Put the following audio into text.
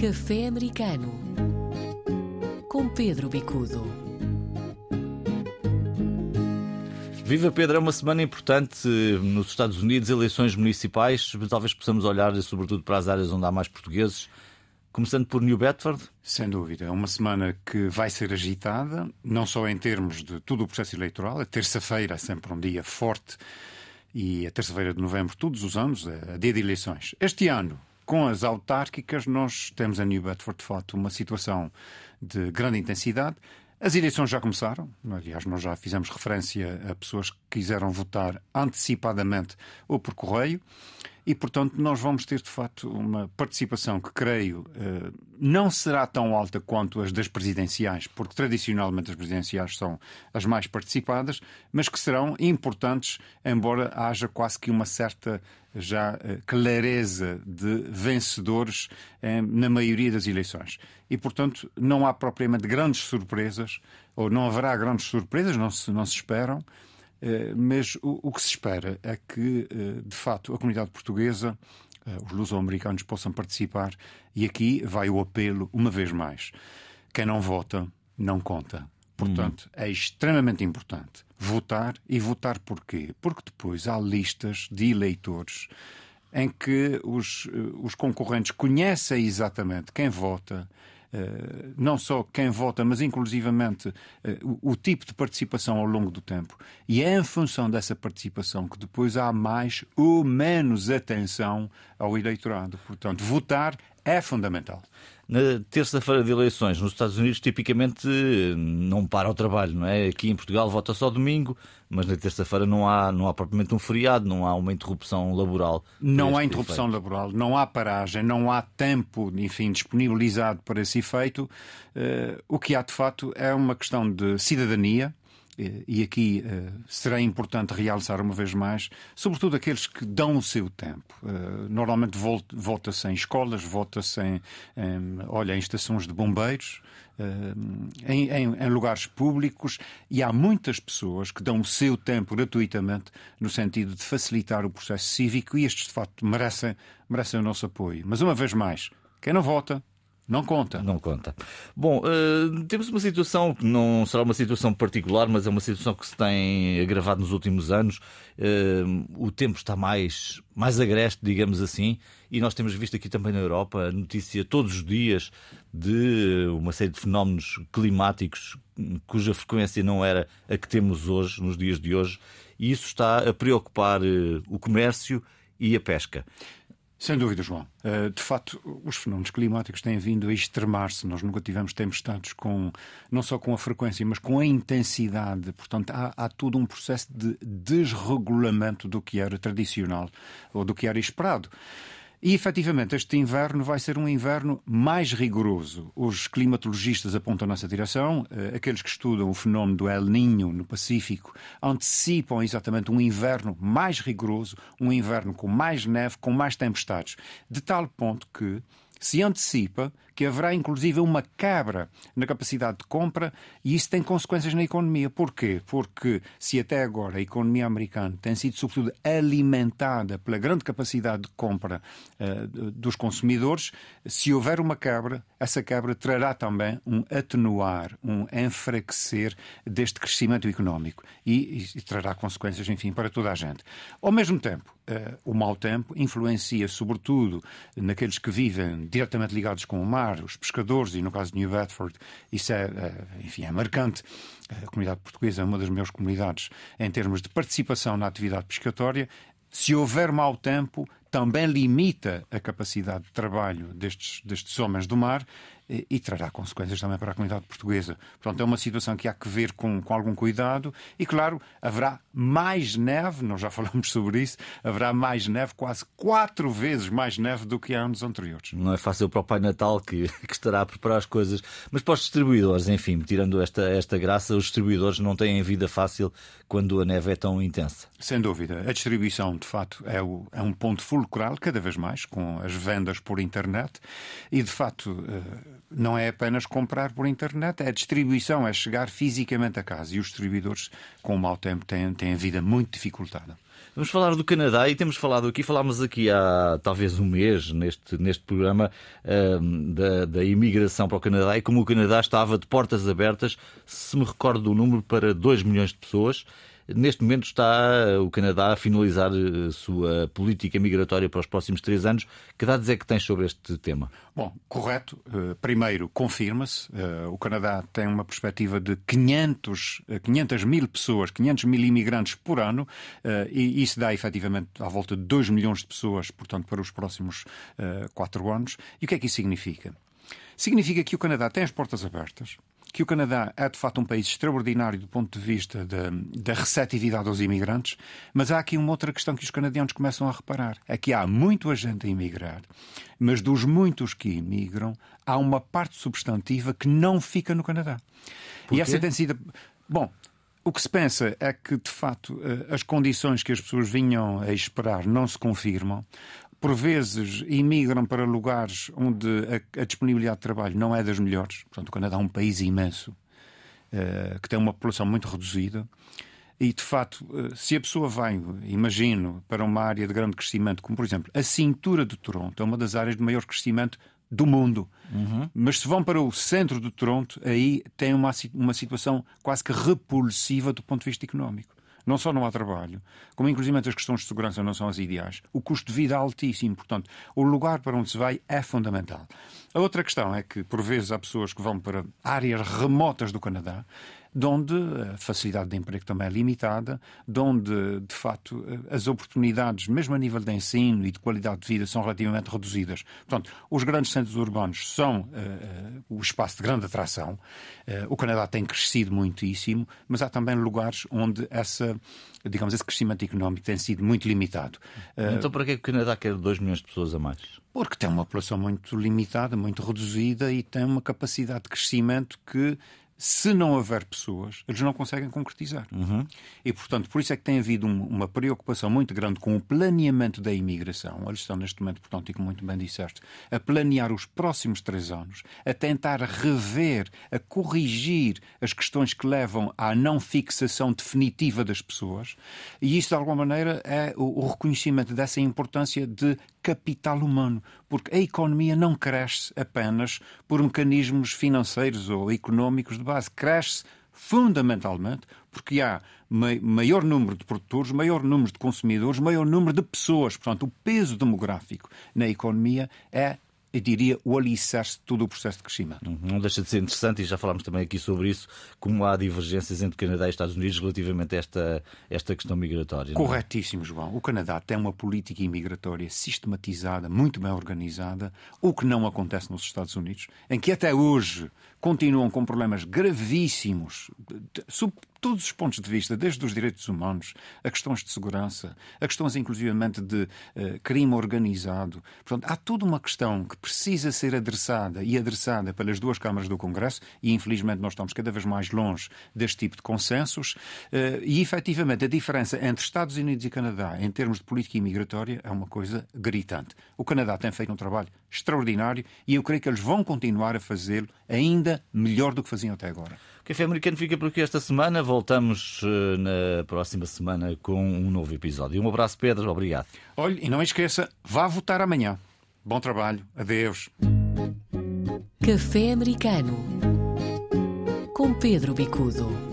Café Americano com Pedro Bicudo. Viva Pedro, é uma semana importante nos Estados Unidos, eleições municipais. Talvez possamos olhar sobretudo para as áreas onde há mais portugueses. Começando por New Bedford? Sem dúvida. É uma semana que vai ser agitada, não só em termos de todo o processo eleitoral. A terça-feira é sempre um dia forte e a terça-feira de novembro, todos os anos, é a dia de eleições. Este ano, com as autárquicas, nós temos a New Bedford, de fato, uma situação de grande intensidade. As eleições já começaram, aliás, nós já fizemos referência a pessoas que quiseram votar antecipadamente ou por correio. E, portanto, nós vamos ter, de facto, uma participação que, creio, eh, não será tão alta quanto as das presidenciais, porque tradicionalmente as presidenciais são as mais participadas, mas que serão importantes, embora haja quase que uma certa já eh, clareza de vencedores eh, na maioria das eleições. E, portanto, não há propriamente grandes surpresas, ou não haverá grandes surpresas, não se, não se esperam. Eh, mas o, que se espera é que, eh, de facto, a comunidade portuguesa, eh, os luso-americanos possam participar e aqui vai o apelo, uma vez mais. Quem não vota, não conta. Portanto, uhum. é extremamente importante votar e votar porquê? Porque depois há listas de eleitores em que os, os concorrentes conhecem exatamente quem vota, não só quem vota, mas inclusivamente eh, o, tipo de participação ao longo do tempo. E é em função dessa participação que depois há mais ou menos atenção ao eleitorado. Portanto, votar é fundamental. Na terça-feira de eleições, nos Estados Unidos, tipicamente não para o trabalho, não é? Aqui em Portugal vota só domingo, mas na terça-feira não há, não há propriamente um feriado, não há uma interrupção laboral. Não há interrupção efeito. laboral, não há paragem, não há tempo, enfim, disponibilizado para esse efeito. Uh, o que há de facto é uma questão de cidadania e aqui uh, será importante realçar uma vez mais, sobretudo aqueles que dão o seu tempo. Uh, normalmente vota-se em escolas, vota-se em, em, olha, em estações de bombeiros, em, em, em, lugares públicos, e há muitas pessoas que dão o seu tempo gratuitamente no sentido de facilitar o processo cívico e estes, de facto, merecem, merecem o nosso apoio. Mas, uma vez mais, quem não vota, não conta. Não conta. Bom, uh, temos uma situação que não será uma situação particular, mas é uma situação que se tem agravado nos últimos anos. Uh, o tempo está mais, mais agreste, digamos assim, e nós temos visto aqui também na Europa a notícia todos os dias de uma série de fenómenos climáticos cuja frequência não era a que temos hoje, nos dias de hoje, e isso está a preocupar uh, o comércio e a pesca. Sem dúvida, João. Eh, de facto, os fenómenos climáticos têm vindo a extremar-se. Nós nunca tivemos tempestades com, não só com a frequência, mas com a intensidade. Portanto, há, há todo um processo de desregulamento do que era tradicional ou do que era esperado. E efetivamente, este inverno vai ser um inverno mais rigoroso. Os climatologistas apontam nessa direção. Eh, aqueles que estudam o fenómeno do El Niño no Pacífico antecipam exatamente um inverno mais rigoroso, um inverno com mais neve, com mais tempestades. De tal ponto que se antecipa que haverá inclusive uma quebra na capacidade de compra e isso tem consequências na economia. Porquê? Porque se até agora a economia americana tem sido sobretudo alimentada pela grande capacidade de compra uh, dos consumidores, se houver uma quebra, essa quebra trará também um atenuar, um enfraquecer deste crescimento económico e, e trará consequências, enfim, para toda a gente. Ao mesmo tempo, uh, o mau tempo influencia sobretudo naqueles que vivem diretamente ligados com o mar, os pescadores, e no caso de New Bedford, isso é, é, enfim, é marcante. A comunidade portuguesa é uma das melhores comunidades em termos de participação na atividade pescatória. Se houver mau tempo, também limita a capacidade de trabalho destes, destes homens do mar e, trará consequências também para a comunidade portuguesa. Portanto, é uma situação que há que ver com, com algum cuidado e, claro, haverá mais neve, nós já falamos sobre isso, haverá mais neve, quase quatro vezes mais neve do que há anos anteriores. Não é fácil para o Pai Natal que, que estará a preparar as coisas, mas para os distribuidores, enfim, tirando esta, esta graça, os distribuidores não têm vida fácil quando a neve é tão intensa. Sem dúvida. A distribuição, de facto, é, o, é um ponto fulcral, cada vez mais, com as vendas por internet e, de facto, eh, não é apenas comprar por internet, é a distribuição, é chegar fisicamente a casa. E os distribuidores, com o mau tempo, têm, têm a vida muito dificultada. Vamos falar do Canadá e temos falado aqui, falámos aqui há talvez um mês neste, neste programa uh, da, da imigração para o Canadá e como o Canadá estava de portas abertas, se me recordo do número, para 2 milhões de pessoas. Neste momento está o Canadá a finalizar a eh, sua política migratória para os próximos três anos. Que dados é que tens sobre este tema? Bom, correto. Eh, primeiro, confirma-se. Eh, o Canadá tem uma perspectiva de 500, 500 mil pessoas, 500 mil imigrantes por ano, e isso dá efetivamente à volta de 2 milhões de pessoas, portanto, para os próximos quatro anos. E o que é que isso significa? Significa que o Canadá tem as portas abertas, que o Canadá é de facto um país extraordinário do ponto de vista da, da receptividade aos imigrantes, mas há aqui uma outra questão que os canadianos começam a reparar: é que há muito gente a emigrar, mas dos muitos que imigram, há uma parte substantiva que não fica no Canadá. E essa tem sido. Bom, o que se pensa é que, de facto, eh, as condições que as pessoas vinham a esperar não se confirmam por vezes imigram para lugares onde a, a, disponibilidade de trabalho não é das melhores. Portanto, o Canadá é um país imenso, uh, que tem uma população muito reduzida. E, de facto, uh, se a pessoa vai, imagino, para uma área de grande crescimento, como, por exemplo, a cintura de Toronto, é uma das áreas de maior crescimento do mundo. Uhum. Mas se vão para o centro de Toronto, aí tem uma, uma situação quase que repulsiva do ponto de vista económico. Não só não há trabalho, como inclusive as questões de segurança não são as ideais. O custo de vida é altíssimo, portanto, o lugar para onde se vai é fundamental. A outra questão é que, por vezes, há pessoas que vão para áreas remotas do Canadá de onde a facilidade de emprego também é limitada, de onde, de facto, as oportunidades, mesmo a nível de ensino e de qualidade de vida, são relativamente reduzidas. Portanto, os grandes centros urbanos são uh, o espaço de grande atração. Uh, o Canadá tem crescido muitíssimo, mas há também lugares onde essa digamos, esse crescimento económico tem sido muito limitado. Então, para que, é que o Canadá quer 2 milhões de pessoas a mais? Porque tem uma população muito limitada, muito reduzida e tem uma capacidade de crescimento que se não houver pessoas, eles não conseguem concretizar. Uhum. E, portanto, por isso é que tem havido um, uma preocupação muito grande com o planeamento da imigração. Eles estão neste momento, portanto, e como muito bem disseste, a planear os próximos três anos, a tentar rever, a corrigir as questões que levam à não fixação definitiva das pessoas. E isso, de alguma maneira, é o reconhecimento dessa importância de capital humano, porque a economia não cresce apenas por mecanismos financeiros ou económicos de base, cresce fundamentalmente porque há maior número de produtores, maior número de consumidores, maior número de pessoas. Portanto, o peso demográfico na economia é eu diria, o alicerce de todo o processo de crescimento. Uhum. Não deixa de ser interessante, e já falámos também aqui sobre isso, como há divergências entre Canadá e Estados Unidos relativamente a esta, esta questão migratória. É? Corretíssimo, é? João. O Canadá tem uma política imigratória sistematizada, muito bem organizada, o que não acontece nos Estados Unidos, em que até hoje continuam com problemas gravíssimos, todos os pontos de vista, desde os direitos humanos, a questões de segurança, a questões inclusivamente de uh, crime organizado. Portanto, há toda uma questão que precisa ser adressada e adressada pelas duas câmaras do Congresso, e infelizmente nós estamos cada vez mais longe deste tipo de consensos, uh, e efetivamente a diferença entre Estados Unidos e Canadá em termos de política imigratória é uma coisa gritante. O Canadá tem feito um trabalho extraordinário e eu creio que eles vão continuar a fazê-lo ainda melhor do que faziam até agora. Café Americano fica por aqui esta semana. Voltamos eh, na próxima semana com um novo episódio. Um abraço, Pedro. Obrigado. Olhe, e não esqueça, vá votar amanhã. Bom trabalho. Adeus. Café Americano com Pedro Bicudo.